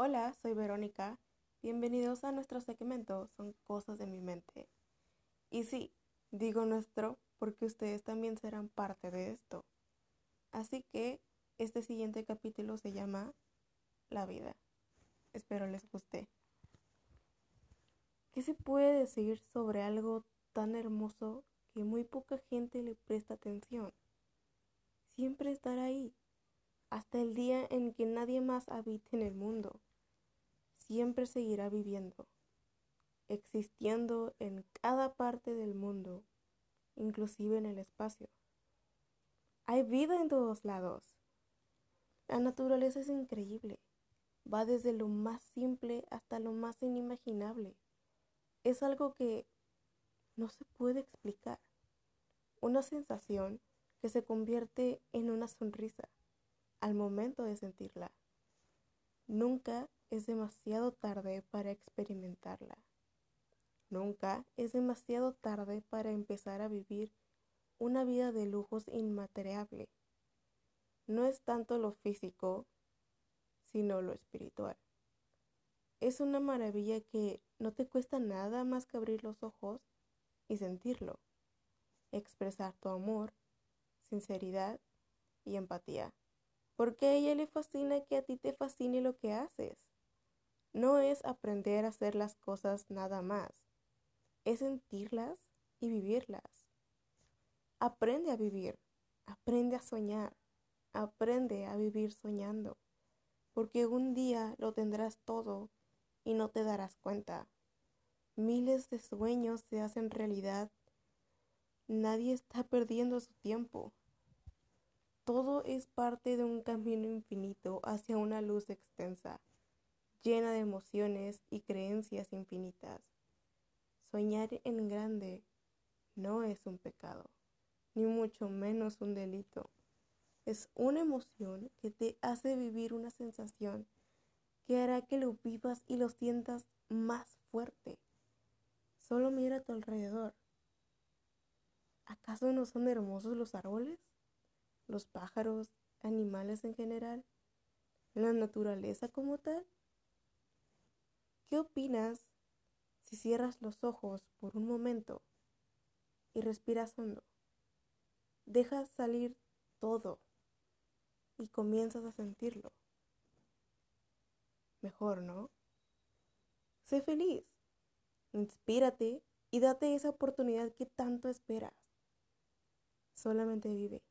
Hola, soy Verónica. Bienvenidos a nuestro segmento Son Cosas de mi mente. Y sí, digo nuestro porque ustedes también serán parte de esto. Así que este siguiente capítulo se llama La vida. Espero les guste. ¿Qué se puede decir sobre algo tan hermoso que muy poca gente le presta atención? Siempre estará ahí, hasta el día en que nadie más habite en el mundo siempre seguirá viviendo, existiendo en cada parte del mundo, inclusive en el espacio. Hay vida en todos lados. La naturaleza es increíble. Va desde lo más simple hasta lo más inimaginable. Es algo que no se puede explicar. Una sensación que se convierte en una sonrisa al momento de sentirla. Nunca es demasiado tarde para experimentarla. Nunca es demasiado tarde para empezar a vivir una vida de lujos inmateriable. No es tanto lo físico, sino lo espiritual. Es una maravilla que no te cuesta nada más que abrir los ojos y sentirlo, expresar tu amor, sinceridad y empatía. Porque a ella le fascina que a ti te fascine lo que haces. No es aprender a hacer las cosas nada más, es sentirlas y vivirlas. Aprende a vivir, aprende a soñar, aprende a vivir soñando, porque un día lo tendrás todo y no te darás cuenta. Miles de sueños se hacen realidad. Nadie está perdiendo su tiempo. Todo es parte de un camino infinito hacia una luz extensa llena de emociones y creencias infinitas. Soñar en grande no es un pecado, ni mucho menos un delito. Es una emoción que te hace vivir una sensación que hará que lo vivas y lo sientas más fuerte. Solo mira a tu alrededor. ¿Acaso no son hermosos los árboles? ¿Los pájaros? ¿Animales en general? ¿La naturaleza como tal? ¿Qué opinas si cierras los ojos por un momento y respiras hondo? Dejas salir todo y comienzas a sentirlo. Mejor, ¿no? Sé feliz, inspírate y date esa oportunidad que tanto esperas. Solamente vive.